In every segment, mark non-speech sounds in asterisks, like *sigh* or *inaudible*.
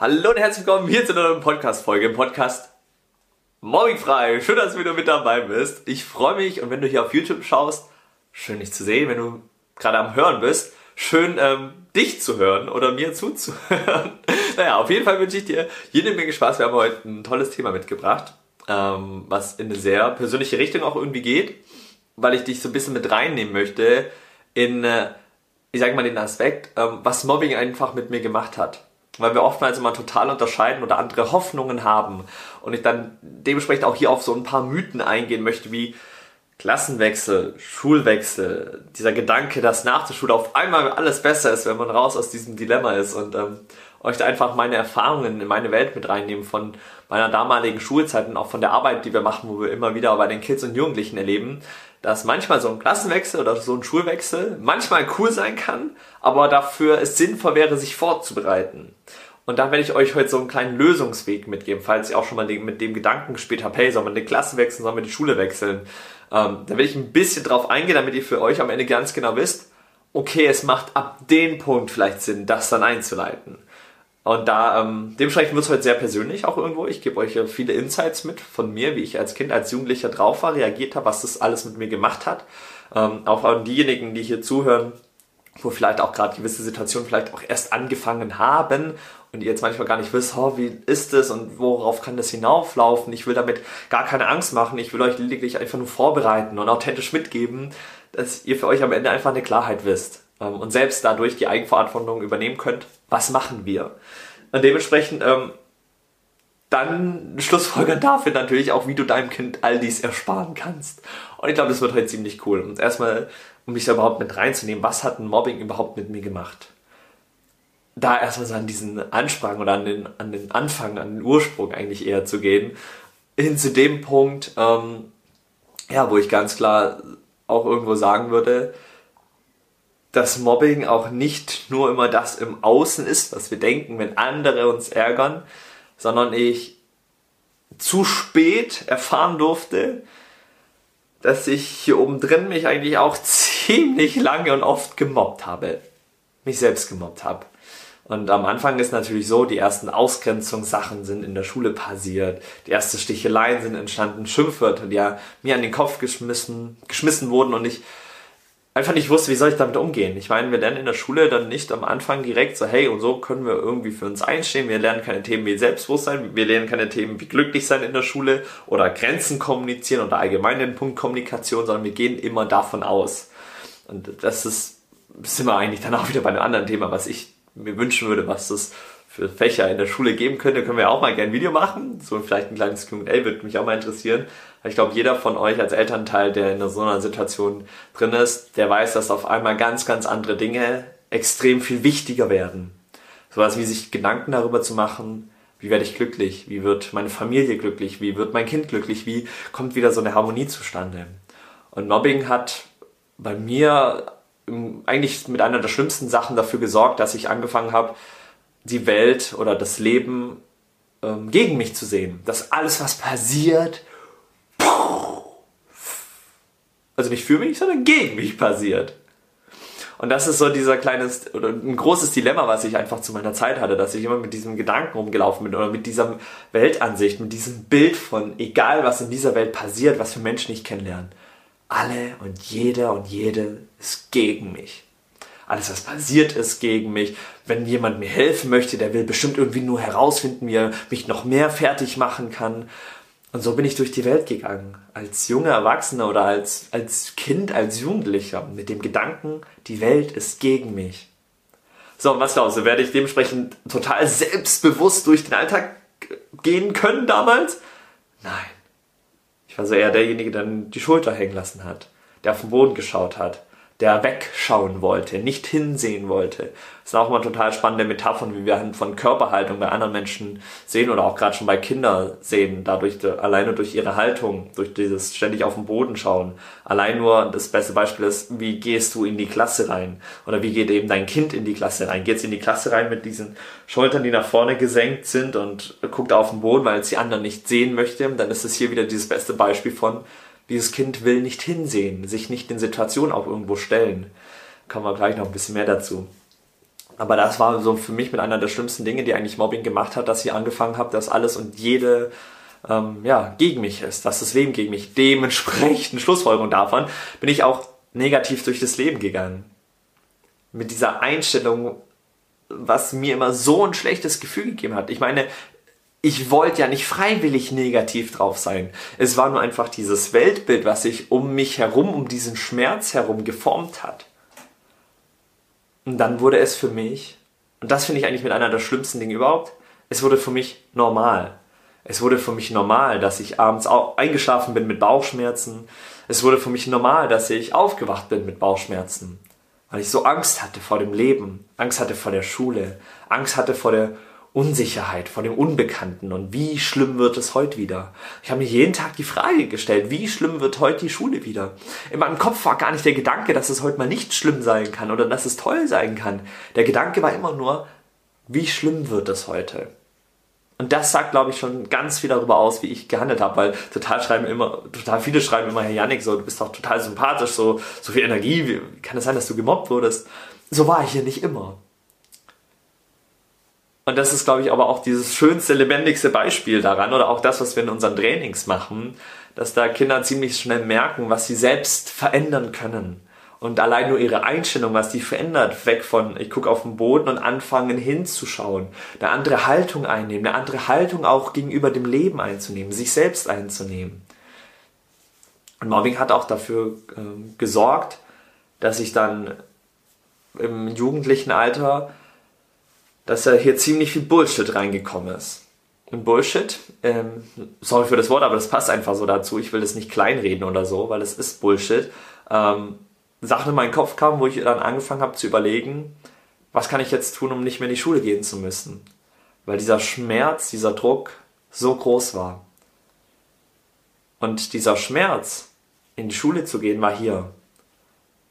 Hallo und herzlich willkommen hier zu einer neuen Podcast-Folge im Podcast Mobbingfrei. Schön, dass du wieder mit dabei bist. Ich freue mich und wenn du hier auf YouTube schaust, schön dich zu sehen. Wenn du gerade am Hören bist, schön ähm, dich zu hören oder mir zuzuhören. *laughs* naja, auf jeden Fall wünsche ich dir jede Menge Spaß. Wir haben heute ein tolles Thema mitgebracht, ähm, was in eine sehr persönliche Richtung auch irgendwie geht, weil ich dich so ein bisschen mit reinnehmen möchte in, äh, ich sage mal, den Aspekt, ähm, was Mobbing einfach mit mir gemacht hat weil wir oftmals immer total unterscheiden oder andere Hoffnungen haben und ich dann dementsprechend auch hier auf so ein paar Mythen eingehen möchte, wie Klassenwechsel, Schulwechsel, dieser Gedanke, dass nach der Schule auf einmal alles besser ist, wenn man raus aus diesem Dilemma ist und ähm, euch da einfach meine Erfahrungen in meine Welt mit reinnehmen von meiner damaligen Schulzeit und auch von der Arbeit, die wir machen, wo wir immer wieder bei den Kids und Jugendlichen erleben, dass manchmal so ein Klassenwechsel oder so ein Schulwechsel manchmal cool sein kann, aber dafür es sinnvoll wäre, sich vorzubereiten. Und da werde ich euch heute so einen kleinen Lösungsweg mitgeben, falls ihr auch schon mal mit dem Gedanken gespielt habt, hey, soll man die Klasse wechseln, soll man die Schule wechseln? Ähm, da will ich ein bisschen drauf eingehen, damit ihr für euch am Ende ganz genau wisst, okay, es macht ab dem Punkt vielleicht Sinn, das dann einzuleiten. Und da, ähm, dementsprechend wird es heute sehr persönlich auch irgendwo. Ich gebe euch viele Insights mit von mir, wie ich als Kind, als Jugendlicher drauf war, reagiert habe, was das alles mit mir gemacht hat. Ähm, auch an diejenigen, die hier zuhören, wo vielleicht auch gerade gewisse Situationen vielleicht auch erst angefangen haben und ihr jetzt manchmal gar nicht wisst, oh, wie ist es und worauf kann das hinauflaufen. Ich will damit gar keine Angst machen. Ich will euch lediglich einfach nur vorbereiten und authentisch mitgeben, dass ihr für euch am Ende einfach eine Klarheit wisst ähm, und selbst dadurch die Eigenverantwortung übernehmen könnt. Was machen wir? Und dementsprechend ähm, dann schlussfolgern *laughs* dafür natürlich auch, wie du deinem Kind all dies ersparen kannst. Und ich glaube, das wird heute ziemlich cool. Und erstmal, um mich da überhaupt mit reinzunehmen, was hat ein Mobbing überhaupt mit mir gemacht? Da erstmal so an diesen Ansprang oder an den, an den Anfang, an den Ursprung eigentlich eher zu gehen, hin zu dem Punkt, ähm, ja, wo ich ganz klar auch irgendwo sagen würde, dass Mobbing auch nicht nur immer das im Außen ist, was wir denken, wenn andere uns ärgern, sondern ich zu spät erfahren durfte, dass ich hier oben drin mich eigentlich auch *laughs* ziemlich lange und oft gemobbt habe. Mich selbst gemobbt habe. Und am Anfang ist natürlich so, die ersten Ausgrenzungssachen sind in der Schule passiert, die ersten Sticheleien sind entstanden, Schimpfwörter, die ja mir an den Kopf geschmissen, geschmissen wurden und ich einfach nicht wusste, wie soll ich damit umgehen. Ich meine, wir lernen in der Schule dann nicht am Anfang direkt so, hey, und so können wir irgendwie für uns einstehen. Wir lernen keine Themen wie Selbstbewusstsein, wir lernen keine Themen wie glücklich sein in der Schule oder Grenzen kommunizieren oder allgemein den Punkt Kommunikation, sondern wir gehen immer davon aus. Und das ist, sind wir eigentlich dann auch wieder bei einem anderen Thema, was ich mir wünschen würde, was das für Fächer in der Schule geben könnte, können wir auch mal gerne ein Video machen. So vielleicht ein kleines Q&A würde mich auch mal interessieren. Ich glaube, jeder von euch als Elternteil, der in so einer Situation drin ist, der weiß, dass auf einmal ganz, ganz andere Dinge extrem viel wichtiger werden. Sowas wie sich Gedanken darüber zu machen, wie werde ich glücklich, wie wird meine Familie glücklich, wie wird mein Kind glücklich, wie kommt wieder so eine Harmonie zustande. Und Mobbing hat bei mir eigentlich mit einer der schlimmsten Sachen dafür gesorgt, dass ich angefangen habe, die Welt oder das Leben ähm, gegen mich zu sehen. Dass alles, was passiert, also nicht für mich, sondern gegen mich passiert. Und das ist so dieser kleines oder ein großes Dilemma, was ich einfach zu meiner Zeit hatte, dass ich immer mit diesem Gedanken rumgelaufen bin oder mit dieser Weltansicht, mit diesem Bild von egal was in dieser Welt passiert, was wir Menschen nicht kennenlernen. Alle und jeder und jede ist gegen mich alles, was passiert ist gegen mich. Wenn jemand mir helfen möchte, der will bestimmt irgendwie nur herausfinden, wie er mich noch mehr fertig machen kann. Und so bin ich durch die Welt gegangen, als junger Erwachsener oder als, als Kind, als Jugendlicher, mit dem Gedanken, die Welt ist gegen mich. So, und was glaubst du, werde ich dementsprechend total selbstbewusst durch den Alltag gehen können damals? Nein. Ich war so eher derjenige, der die Schulter hängen lassen hat, der auf den Boden geschaut hat, der wegschauen wollte, nicht hinsehen wollte. Das sind auch mal total spannende Metaphern, wie wir von Körperhaltung bei anderen Menschen sehen oder auch gerade schon bei Kindern sehen, dadurch alleine durch ihre Haltung, durch dieses ständig auf den Boden schauen. Allein nur das beste Beispiel ist, wie gehst du in die Klasse rein oder wie geht eben dein Kind in die Klasse rein? Geht es in die Klasse rein mit diesen Schultern, die nach vorne gesenkt sind und guckt auf den Boden, weil es die anderen nicht sehen möchte? Dann ist es hier wieder dieses beste Beispiel von dieses Kind will nicht hinsehen, sich nicht in Situationen auch irgendwo stellen. Kommen wir gleich noch ein bisschen mehr dazu. Aber das war so für mich mit einer der schlimmsten Dinge, die eigentlich Mobbing gemacht hat, dass ich angefangen habe, dass alles und jede ähm, ja, gegen mich ist, dass das Leben gegen mich. Dementsprechend, *laughs* Schlussfolgerung davon, bin ich auch negativ durch das Leben gegangen. Mit dieser Einstellung, was mir immer so ein schlechtes Gefühl gegeben hat. Ich meine, ich wollte ja nicht freiwillig negativ drauf sein. Es war nur einfach dieses Weltbild, was sich um mich herum, um diesen Schmerz herum geformt hat. Und dann wurde es für mich, und das finde ich eigentlich mit einer der schlimmsten Dinge überhaupt, es wurde für mich normal. Es wurde für mich normal, dass ich abends eingeschlafen bin mit Bauchschmerzen. Es wurde für mich normal, dass ich aufgewacht bin mit Bauchschmerzen. Weil ich so Angst hatte vor dem Leben, Angst hatte vor der Schule, Angst hatte vor der Unsicherheit, vor dem Unbekannten und wie schlimm wird es heute wieder? Ich habe mir jeden Tag die Frage gestellt, wie schlimm wird heute die Schule wieder? In meinem Kopf war gar nicht der Gedanke, dass es heute mal nicht schlimm sein kann oder dass es toll sein kann. Der Gedanke war immer nur, wie schlimm wird es heute? Und das sagt, glaube ich, schon ganz viel darüber aus, wie ich gehandelt habe, weil total schreiben immer, total viele schreiben immer, Herr Janik, so, du bist doch total sympathisch, so, so viel Energie, wie kann es sein, dass du gemobbt wurdest? So war ich hier nicht immer. Und das ist, glaube ich, aber auch dieses schönste, lebendigste Beispiel daran oder auch das, was wir in unseren Trainings machen, dass da Kinder ziemlich schnell merken, was sie selbst verändern können und allein nur ihre Einstellung, was die verändert, weg von ich gucke auf den Boden und anfangen hinzuschauen, eine andere Haltung einnehmen, eine andere Haltung auch gegenüber dem Leben einzunehmen, sich selbst einzunehmen. Und Mobbing hat auch dafür äh, gesorgt, dass ich dann im jugendlichen Alter, dass da hier ziemlich viel Bullshit reingekommen ist. Und Bullshit, ähm, sorry für das Wort, aber das passt einfach so dazu. Ich will das nicht kleinreden oder so, weil es ist Bullshit. Ähm, Sachen in meinen Kopf kamen, wo ich dann angefangen habe zu überlegen, was kann ich jetzt tun, um nicht mehr in die Schule gehen zu müssen. Weil dieser Schmerz, dieser Druck so groß war. Und dieser Schmerz, in die Schule zu gehen, war hier.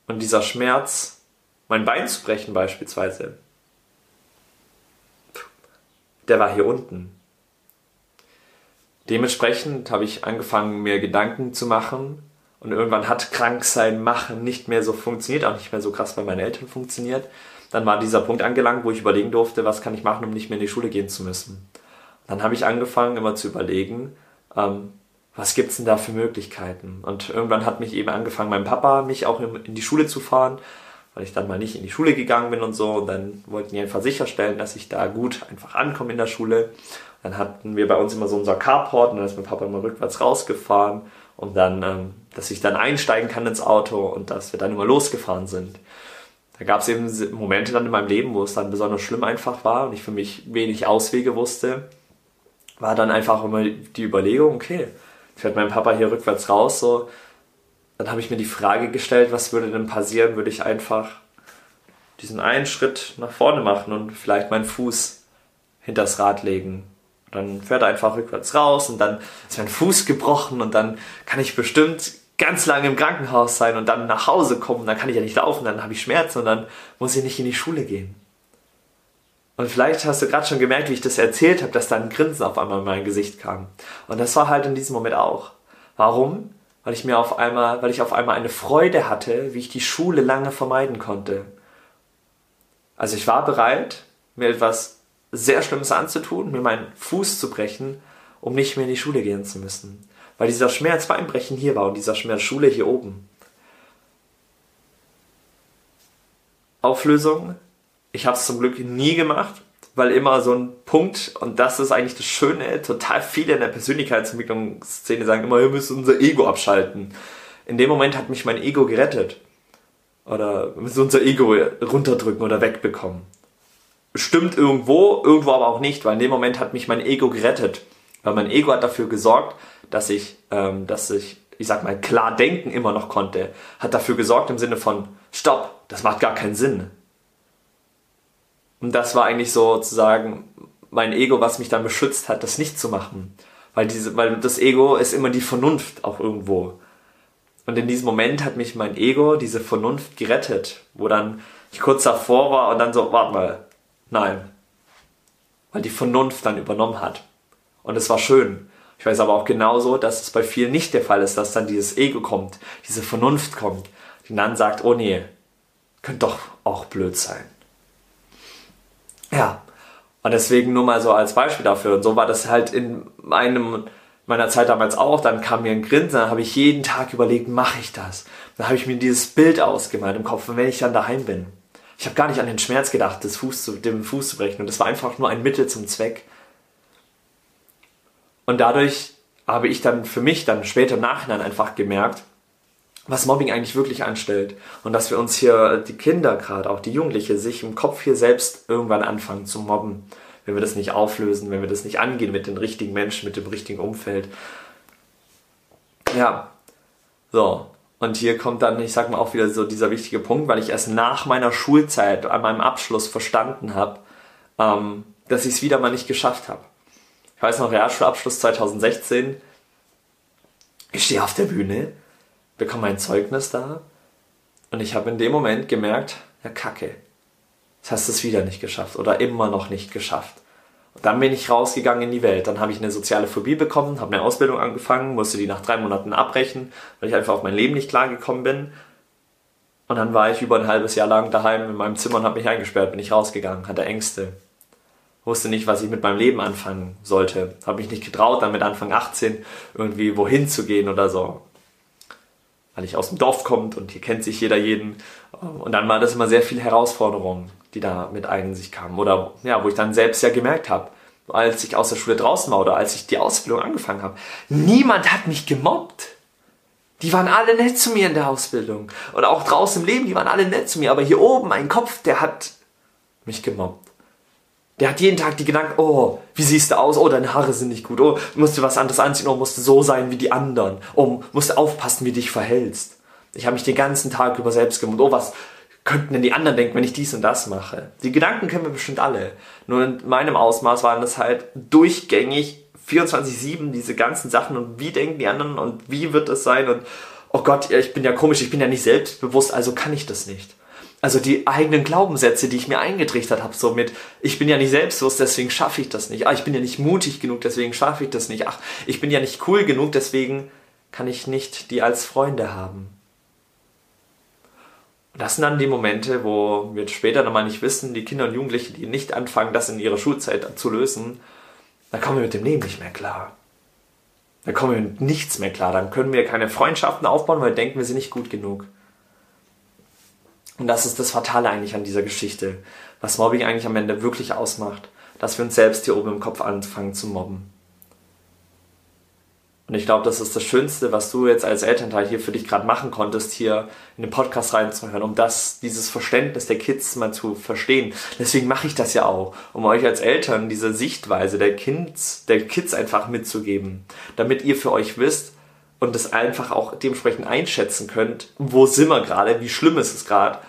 Und dieser Schmerz, mein Bein zu brechen beispielsweise, der war hier unten. Dementsprechend habe ich angefangen, mir Gedanken zu machen, und irgendwann hat krank sein, machen nicht mehr so funktioniert, auch nicht mehr so krass bei meinen Eltern funktioniert. Dann war dieser Punkt angelangt, wo ich überlegen durfte, was kann ich machen, um nicht mehr in die Schule gehen zu müssen. Dann habe ich angefangen, immer zu überlegen, ähm, was gibt's denn da für Möglichkeiten? Und irgendwann hat mich eben angefangen, mein Papa mich auch in die Schule zu fahren, weil ich dann mal nicht in die Schule gegangen bin und so. Und dann wollten die einfach sicherstellen, dass ich da gut einfach ankomme in der Schule. Dann hatten wir bei uns immer so unser Carport und dann ist mein Papa immer rückwärts rausgefahren und dann, ähm, dass ich dann einsteigen kann ins Auto und dass wir dann immer losgefahren sind. Da gab es eben Momente dann in meinem Leben, wo es dann besonders schlimm einfach war und ich für mich wenig Auswege wusste. War dann einfach immer die Überlegung, okay, fährt mein Papa hier rückwärts raus, so. Dann habe ich mir die Frage gestellt, was würde denn passieren, würde ich einfach diesen einen Schritt nach vorne machen und vielleicht meinen Fuß hinters Rad legen dann fährt er einfach rückwärts raus und dann ist mein Fuß gebrochen und dann kann ich bestimmt ganz lange im Krankenhaus sein und dann nach Hause kommen. Dann kann ich ja nicht laufen, dann habe ich Schmerzen und dann muss ich nicht in die Schule gehen. Und vielleicht hast du gerade schon gemerkt, wie ich das erzählt habe, dass da ein Grinsen auf einmal in mein Gesicht kam. Und das war halt in diesem Moment auch. Warum? Weil ich mir auf einmal, weil ich auf einmal eine Freude hatte, wie ich die Schule lange vermeiden konnte. Also ich war bereit, mir etwas sehr Schlimmes anzutun, mir meinen Fuß zu brechen, um nicht mehr in die Schule gehen zu müssen. Weil dieser Schmerz beim Brechen hier war und dieser Schmerz Schule hier oben. Auflösung. Ich habe es zum Glück nie gemacht, weil immer so ein Punkt, und das ist eigentlich das Schöne, total viele in der Persönlichkeitsentwicklungsszene sagen immer, wir müssen unser Ego abschalten. In dem Moment hat mich mein Ego gerettet. Oder wir müssen unser Ego runterdrücken oder wegbekommen stimmt irgendwo, irgendwo aber auch nicht, weil in dem Moment hat mich mein Ego gerettet. Weil mein Ego hat dafür gesorgt, dass ich, ähm, dass ich, ich sag mal, klar denken immer noch konnte. Hat dafür gesorgt im Sinne von, stopp, das macht gar keinen Sinn. Und das war eigentlich sozusagen mein Ego, was mich dann beschützt hat, das nicht zu machen. Weil, diese, weil das Ego ist immer die Vernunft auch irgendwo. Und in diesem Moment hat mich mein Ego, diese Vernunft gerettet, wo dann ich kurz davor war und dann so, warte mal, Nein. Weil die Vernunft dann übernommen hat. Und es war schön. Ich weiß aber auch genauso, dass es bei vielen nicht der Fall ist, dass dann dieses Ego kommt, diese Vernunft kommt, die dann sagt, oh nee, könnte doch auch blöd sein. Ja. Und deswegen nur mal so als Beispiel dafür. Und so war das halt in meinem, meiner Zeit damals auch. Dann kam mir ein Grinsen, dann habe ich jeden Tag überlegt, mache ich das? Dann habe ich mir dieses Bild ausgemalt im Kopf, wenn ich dann daheim bin. Ich habe gar nicht an den Schmerz gedacht, das Fuß zu, den Fuß zu brechen. Und das war einfach nur ein Mittel zum Zweck. Und dadurch habe ich dann für mich dann später im Nachhinein einfach gemerkt, was Mobbing eigentlich wirklich anstellt. Und dass wir uns hier, die Kinder gerade, auch die Jugendliche, sich im Kopf hier selbst irgendwann anfangen zu mobben. Wenn wir das nicht auflösen, wenn wir das nicht angehen mit den richtigen Menschen, mit dem richtigen Umfeld. Ja, so. Und hier kommt dann, ich sag mal, auch wieder so dieser wichtige Punkt, weil ich erst nach meiner Schulzeit, an meinem Abschluss verstanden habe, ähm, dass ich es wieder mal nicht geschafft habe. Ich weiß noch, Realschulabschluss 2016. Ich stehe auf der Bühne bekomme mein Zeugnis da und ich habe in dem Moment gemerkt, ja kacke, jetzt hast du es wieder nicht geschafft oder immer noch nicht geschafft. Und dann bin ich rausgegangen in die Welt. Dann habe ich eine soziale Phobie bekommen, habe eine Ausbildung angefangen, musste die nach drei Monaten abbrechen, weil ich einfach auf mein Leben nicht klargekommen bin. Und dann war ich über ein halbes Jahr lang daheim in meinem Zimmer und habe mich eingesperrt, bin ich rausgegangen, hatte Ängste. Wusste nicht, was ich mit meinem Leben anfangen sollte. Habe mich nicht getraut, dann mit Anfang 18 irgendwie wohin zu gehen oder so weil ich aus dem Dorf kommt und hier kennt sich jeder jeden. Und dann war das immer sehr viel Herausforderungen, die da mit ein sich kamen. Oder ja, wo ich dann selbst ja gemerkt habe, als ich aus der Schule draußen war oder als ich die Ausbildung angefangen habe, niemand hat mich gemobbt. Die waren alle nett zu mir in der Ausbildung. Und auch draußen im Leben, die waren alle nett zu mir. Aber hier oben, mein Kopf, der hat mich gemobbt. Der hat jeden Tag die Gedanken, oh, wie siehst du aus? Oh, deine Haare sind nicht gut. Oh, musst du was anderes anziehen. Oh, musst du so sein wie die anderen. Oh, musst du aufpassen, wie du dich verhältst. Ich habe mich den ganzen Tag über selbst gemobbt. Oh, was könnten denn die anderen denken, wenn ich dies und das mache? Die Gedanken kennen wir bestimmt alle. Nur in meinem Ausmaß waren das halt durchgängig 24-7 diese ganzen Sachen und wie denken die anderen und wie wird das sein und oh Gott, ich bin ja komisch, ich bin ja nicht selbstbewusst, also kann ich das nicht also die eigenen Glaubenssätze, die ich mir eingetrichtert habe, so mit, ich bin ja nicht selbstbewusst, deswegen schaffe ich das nicht. Ah, ich bin ja nicht mutig genug, deswegen schaffe ich das nicht. Ach, ich bin ja nicht cool genug, deswegen kann ich nicht die als Freunde haben. Und das sind dann die Momente, wo wir später nochmal nicht wissen, die Kinder und Jugendliche, die nicht anfangen, das in ihrer Schulzeit zu lösen, dann kommen wir mit dem Leben nicht mehr klar. Dann kommen wir mit nichts mehr klar. Dann können wir keine Freundschaften aufbauen, weil denken, wir sind nicht gut genug. Und das ist das Fatale eigentlich an dieser Geschichte, was Mobbing eigentlich am Ende wirklich ausmacht, dass wir uns selbst hier oben im Kopf anfangen zu mobben. Und ich glaube, das ist das Schönste, was du jetzt als Elternteil hier für dich gerade machen konntest, hier in den Podcast reinzuhören, um das, dieses Verständnis der Kids mal zu verstehen. Deswegen mache ich das ja auch, um euch als Eltern diese Sichtweise der Kids, der Kids einfach mitzugeben, damit ihr für euch wisst und das einfach auch dementsprechend einschätzen könnt, wo sind wir gerade, wie schlimm ist es gerade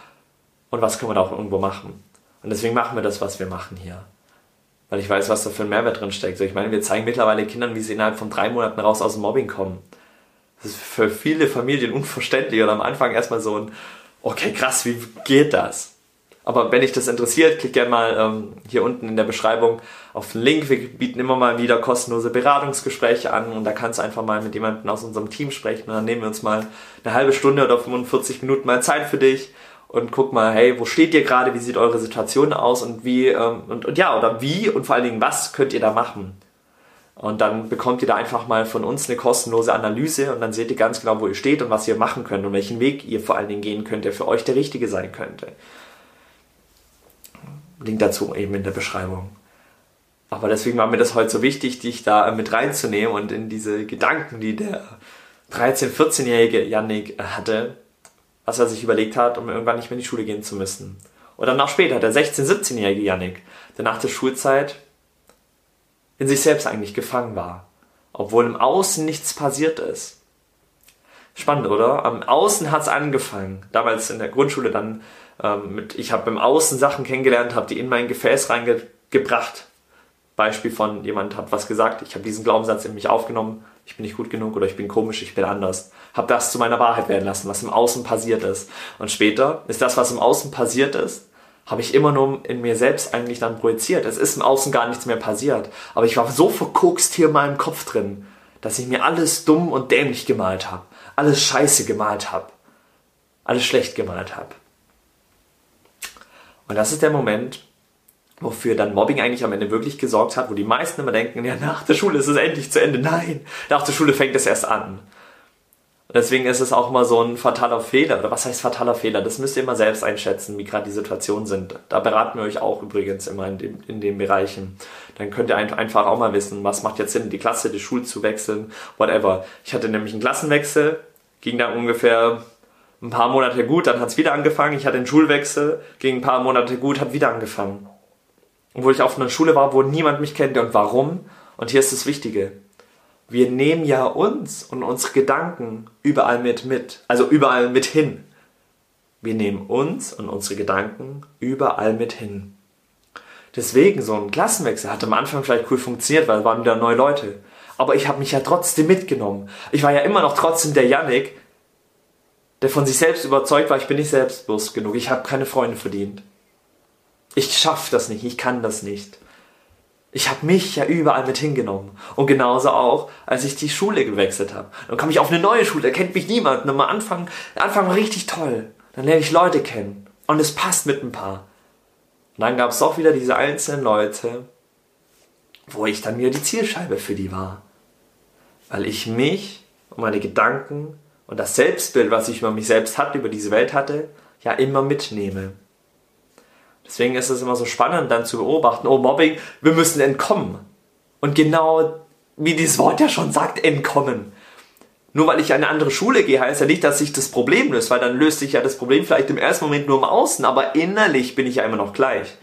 und was können wir da auch irgendwo machen. Und deswegen machen wir das, was wir machen hier. Weil ich weiß, was da für ein Mehrwert drin steckt. Ich meine, wir zeigen mittlerweile Kindern, wie sie innerhalb von drei Monaten raus aus dem Mobbing kommen. Das ist für viele Familien unverständlich und am Anfang erstmal so ein, okay, krass, wie geht das? Aber wenn dich das interessiert, klick gerne mal ähm, hier unten in der Beschreibung auf den Link. Wir bieten immer mal wieder kostenlose Beratungsgespräche an und da kannst du einfach mal mit jemandem aus unserem Team sprechen und dann nehmen wir uns mal eine halbe Stunde oder 45 Minuten mal Zeit für dich und guck mal, hey, wo steht ihr gerade, wie sieht eure Situation aus und wie, ähm, und, und ja, oder wie und vor allen Dingen, was könnt ihr da machen? Und dann bekommt ihr da einfach mal von uns eine kostenlose Analyse und dann seht ihr ganz genau, wo ihr steht und was ihr machen könnt und welchen Weg ihr vor allen Dingen gehen könnt, der für euch der richtige sein könnte. Link dazu eben in der Beschreibung. Aber deswegen war mir das heute so wichtig, dich da mit reinzunehmen und in diese Gedanken, die der 13-, 14-jährige Yannick hatte, was er sich überlegt hat, um irgendwann nicht mehr in die Schule gehen zu müssen. Und dann noch später, der 16-, 17-jährige Yannick, der nach der Schulzeit in sich selbst eigentlich gefangen war, obwohl im Außen nichts passiert ist. Spannend, oder? Am Außen hat es angefangen. Damals in der Grundschule dann ähm, mit, ich habe im Außen Sachen kennengelernt, habe die in mein Gefäß reingebracht. Beispiel von jemand hat was gesagt, ich habe diesen Glaubenssatz in mich aufgenommen, ich bin nicht gut genug oder ich bin komisch, ich bin anders. Habe das zu meiner Wahrheit werden lassen, was im Außen passiert ist. Und später ist das, was im Außen passiert ist, habe ich immer nur in mir selbst eigentlich dann projiziert. Es ist im Außen gar nichts mehr passiert. Aber ich war so verkokst hier in meinem Kopf drin, dass ich mir alles dumm und dämlich gemalt habe. Alles scheiße gemalt habe. Alles schlecht gemalt habe. Und das ist der Moment, wofür dann Mobbing eigentlich am Ende wirklich gesorgt hat, wo die meisten immer denken, ja, nach der Schule ist es endlich zu Ende. Nein, nach der Schule fängt es erst an. Und deswegen ist es auch mal so ein fataler Fehler. Oder was heißt fataler Fehler? Das müsst ihr immer selbst einschätzen, wie gerade die Situationen sind. Da beraten wir euch auch übrigens immer in, dem, in den Bereichen. Dann könnt ihr einfach auch mal wissen, was macht jetzt Sinn, die Klasse, die Schule zu wechseln, whatever. Ich hatte nämlich einen Klassenwechsel, ging dann ungefähr ein paar Monate gut, dann hat es wieder angefangen. Ich hatte einen Schulwechsel, ging ein paar Monate gut, hat wieder angefangen. Obwohl ich auf einer Schule war, wo niemand mich kennt. Und warum? Und hier ist das Wichtige. Wir nehmen ja uns und unsere Gedanken überall mit mit. Also überall mit hin. Wir nehmen uns und unsere Gedanken überall mit hin. Deswegen, so ein Klassenwechsel hat am Anfang vielleicht cool funktioniert, weil es waren wieder neue Leute. Aber ich habe mich ja trotzdem mitgenommen. Ich war ja immer noch trotzdem der Yannick, der von sich selbst überzeugt war, ich bin nicht selbstbewusst genug, ich habe keine Freunde verdient. Ich schaffe das nicht, ich kann das nicht. Ich habe mich ja überall mit hingenommen. Und genauso auch, als ich die Schule gewechselt habe. Dann komme ich auf eine neue Schule, da kennt mich niemand. Und am Anfang, Anfang war richtig toll. Dann lerne ich Leute kennen. Und es passt mit ein paar. Und dann gab es auch wieder diese einzelnen Leute, wo ich dann wieder die Zielscheibe für die war. Weil ich mich und meine Gedanken und das Selbstbild, was ich über mich selbst hatte, über diese Welt hatte, ja immer mitnehme. Deswegen ist es immer so spannend, dann zu beobachten, oh Mobbing, wir müssen entkommen. Und genau wie dieses Wort ja schon sagt, entkommen. Nur weil ich in eine andere Schule gehe, heißt ja nicht, dass sich das Problem löst, weil dann löst sich ja das Problem vielleicht im ersten Moment nur im Außen, aber innerlich bin ich ja immer noch gleich.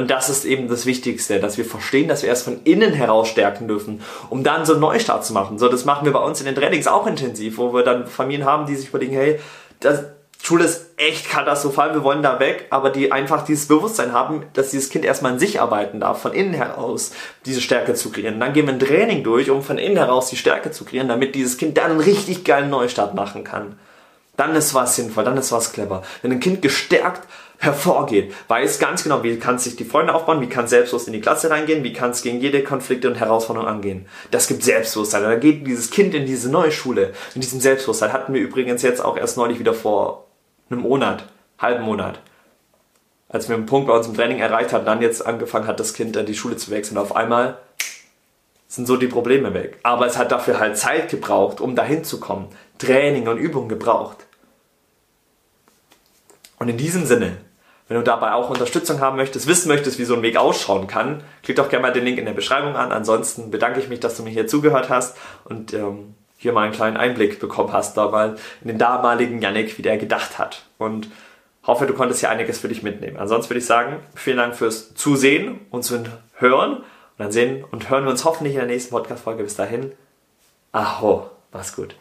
Und das ist eben das Wichtigste, dass wir verstehen, dass wir erst von innen heraus stärken dürfen, um dann so einen Neustart zu machen. So, das machen wir bei uns in den Trainings auch intensiv, wo wir dann Familien haben, die sich überlegen, hey, das, Schule ist echt katastrophal, wir wollen da weg, aber die einfach dieses Bewusstsein haben, dass dieses Kind erstmal in sich arbeiten darf, von innen heraus diese Stärke zu kreieren. Dann gehen wir ein Training durch, um von innen heraus die Stärke zu kreieren, damit dieses Kind dann einen richtig geilen Neustart machen kann. Dann ist was sinnvoll, dann ist was clever. Wenn ein Kind gestärkt hervorgeht, weiß ganz genau, wie kann es sich die Freunde aufbauen, wie kann es selbstbewusst in die Klasse reingehen, wie kann es gegen jede Konflikte und Herausforderung angehen. Das gibt Selbstbewusstsein. Dann geht dieses Kind in diese neue Schule. In diesem Selbstbewusstsein hatten wir übrigens jetzt auch erst neulich wieder vor einem Monat, halben Monat. Als wir einen Punkt bei uns im Training erreicht hatten, dann jetzt angefangen hat, das Kind an die Schule zu wechseln. Auf einmal sind so die Probleme weg. Aber es hat dafür halt Zeit gebraucht, um dahin zu kommen. Training und Übung gebraucht. Und in diesem Sinne, wenn du dabei auch Unterstützung haben möchtest, wissen möchtest, wie so ein Weg ausschauen kann, klick doch gerne mal den Link in der Beschreibung an. Ansonsten bedanke ich mich, dass du mir hier zugehört hast und ähm, hier mal einen kleinen Einblick bekommen hast, da mal in den damaligen Yannick, wie der gedacht hat. Und hoffe, du konntest hier einiges für dich mitnehmen. Ansonsten würde ich sagen, vielen Dank fürs Zusehen und zu Hören. Und dann sehen und hören wir uns hoffentlich in der nächsten Podcast-Folge. Bis dahin. Aho. Mach's gut.